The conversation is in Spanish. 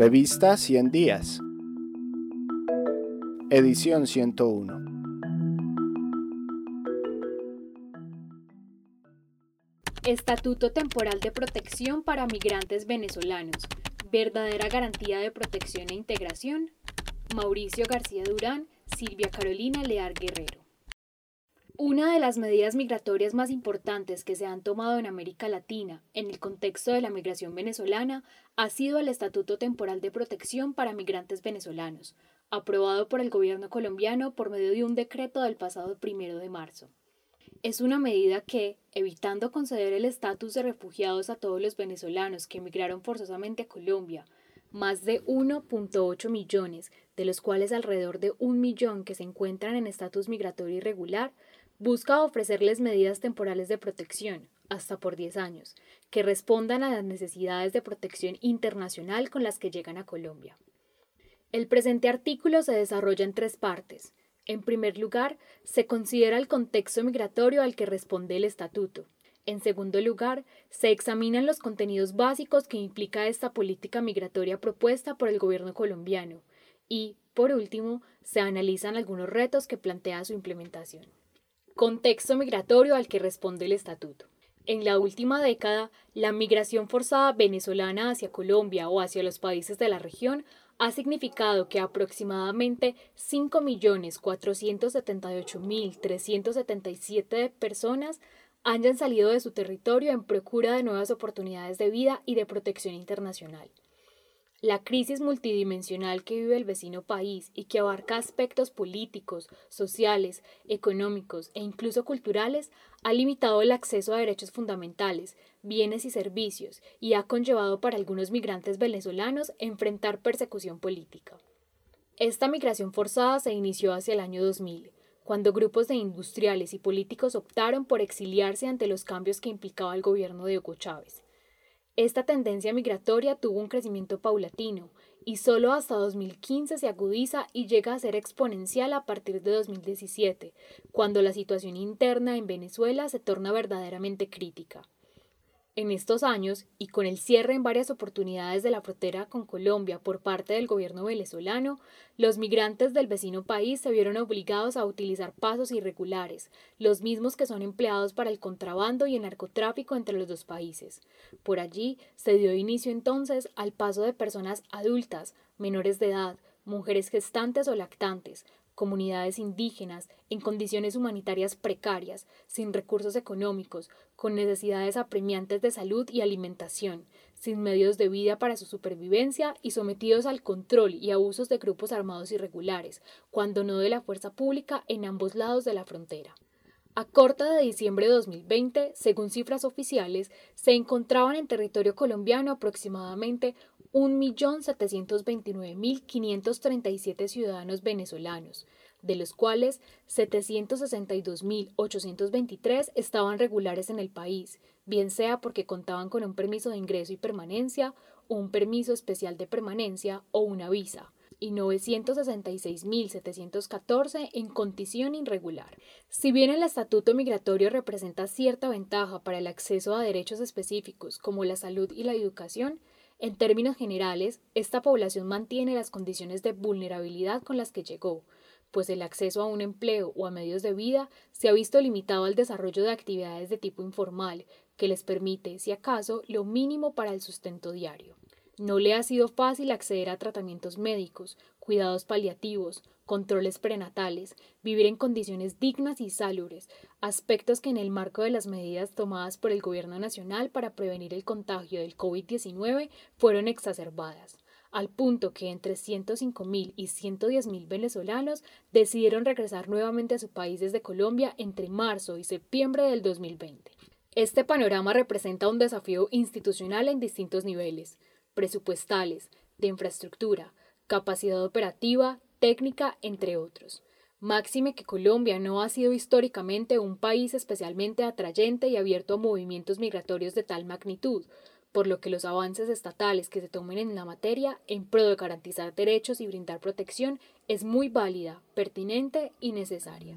Revista 100 días. Edición 101. Estatuto Temporal de Protección para Migrantes Venezolanos. Verdadera garantía de protección e integración. Mauricio García Durán, Silvia Carolina Lear Guerrero. Una de las medidas migratorias más importantes que se han tomado en América Latina en el contexto de la migración venezolana ha sido el Estatuto Temporal de Protección para Migrantes Venezolanos, aprobado por el gobierno colombiano por medio de un decreto del pasado primero de marzo. Es una medida que, evitando conceder el estatus de refugiados a todos los venezolanos que emigraron forzosamente a Colombia, más de 1.8 millones, de los cuales alrededor de un millón que se encuentran en estatus migratorio irregular, busca ofrecerles medidas temporales de protección, hasta por 10 años, que respondan a las necesidades de protección internacional con las que llegan a Colombia. El presente artículo se desarrolla en tres partes. En primer lugar, se considera el contexto migratorio al que responde el estatuto. En segundo lugar, se examinan los contenidos básicos que implica esta política migratoria propuesta por el gobierno colombiano. Y, por último, se analizan algunos retos que plantea su implementación. Contexto migratorio al que responde el estatuto. En la última década, la migración forzada venezolana hacia Colombia o hacia los países de la región ha significado que aproximadamente 5.478.377 personas hayan salido de su territorio en procura de nuevas oportunidades de vida y de protección internacional. La crisis multidimensional que vive el vecino país y que abarca aspectos políticos, sociales, económicos e incluso culturales ha limitado el acceso a derechos fundamentales, bienes y servicios y ha conllevado para algunos migrantes venezolanos enfrentar persecución política. Esta migración forzada se inició hacia el año 2000, cuando grupos de industriales y políticos optaron por exiliarse ante los cambios que implicaba el gobierno de Hugo Chávez. Esta tendencia migratoria tuvo un crecimiento paulatino y solo hasta 2015 se agudiza y llega a ser exponencial a partir de 2017, cuando la situación interna en Venezuela se torna verdaderamente crítica. En estos años, y con el cierre en varias oportunidades de la frontera con Colombia por parte del gobierno venezolano, los migrantes del vecino país se vieron obligados a utilizar pasos irregulares, los mismos que son empleados para el contrabando y el narcotráfico entre los dos países. Por allí se dio inicio entonces al paso de personas adultas, menores de edad, mujeres gestantes o lactantes, comunidades indígenas en condiciones humanitarias precarias, sin recursos económicos, con necesidades apremiantes de salud y alimentación, sin medios de vida para su supervivencia y sometidos al control y abusos de grupos armados irregulares, cuando no de la fuerza pública en ambos lados de la frontera. A corta de diciembre de 2020, según cifras oficiales, se encontraban en territorio colombiano aproximadamente 1.729.537 ciudadanos venezolanos, de los cuales 762.823 estaban regulares en el país, bien sea porque contaban con un permiso de ingreso y permanencia, un permiso especial de permanencia o una visa, y 966.714 en condición irregular. Si bien el estatuto migratorio representa cierta ventaja para el acceso a derechos específicos como la salud y la educación, en términos generales, esta población mantiene las condiciones de vulnerabilidad con las que llegó, pues el acceso a un empleo o a medios de vida se ha visto limitado al desarrollo de actividades de tipo informal, que les permite, si acaso, lo mínimo para el sustento diario. No le ha sido fácil acceder a tratamientos médicos, cuidados paliativos, controles prenatales, vivir en condiciones dignas y salubres, aspectos que en el marco de las medidas tomadas por el Gobierno Nacional para prevenir el contagio del COVID-19 fueron exacerbadas, al punto que entre 105.000 y 110.000 venezolanos decidieron regresar nuevamente a su país desde Colombia entre marzo y septiembre del 2020. Este panorama representa un desafío institucional en distintos niveles, presupuestales, de infraestructura, capacidad operativa, técnica, entre otros. Máxime que Colombia no ha sido históricamente un país especialmente atrayente y abierto a movimientos migratorios de tal magnitud, por lo que los avances estatales que se tomen en la materia en pro de garantizar derechos y brindar protección es muy válida, pertinente y necesaria.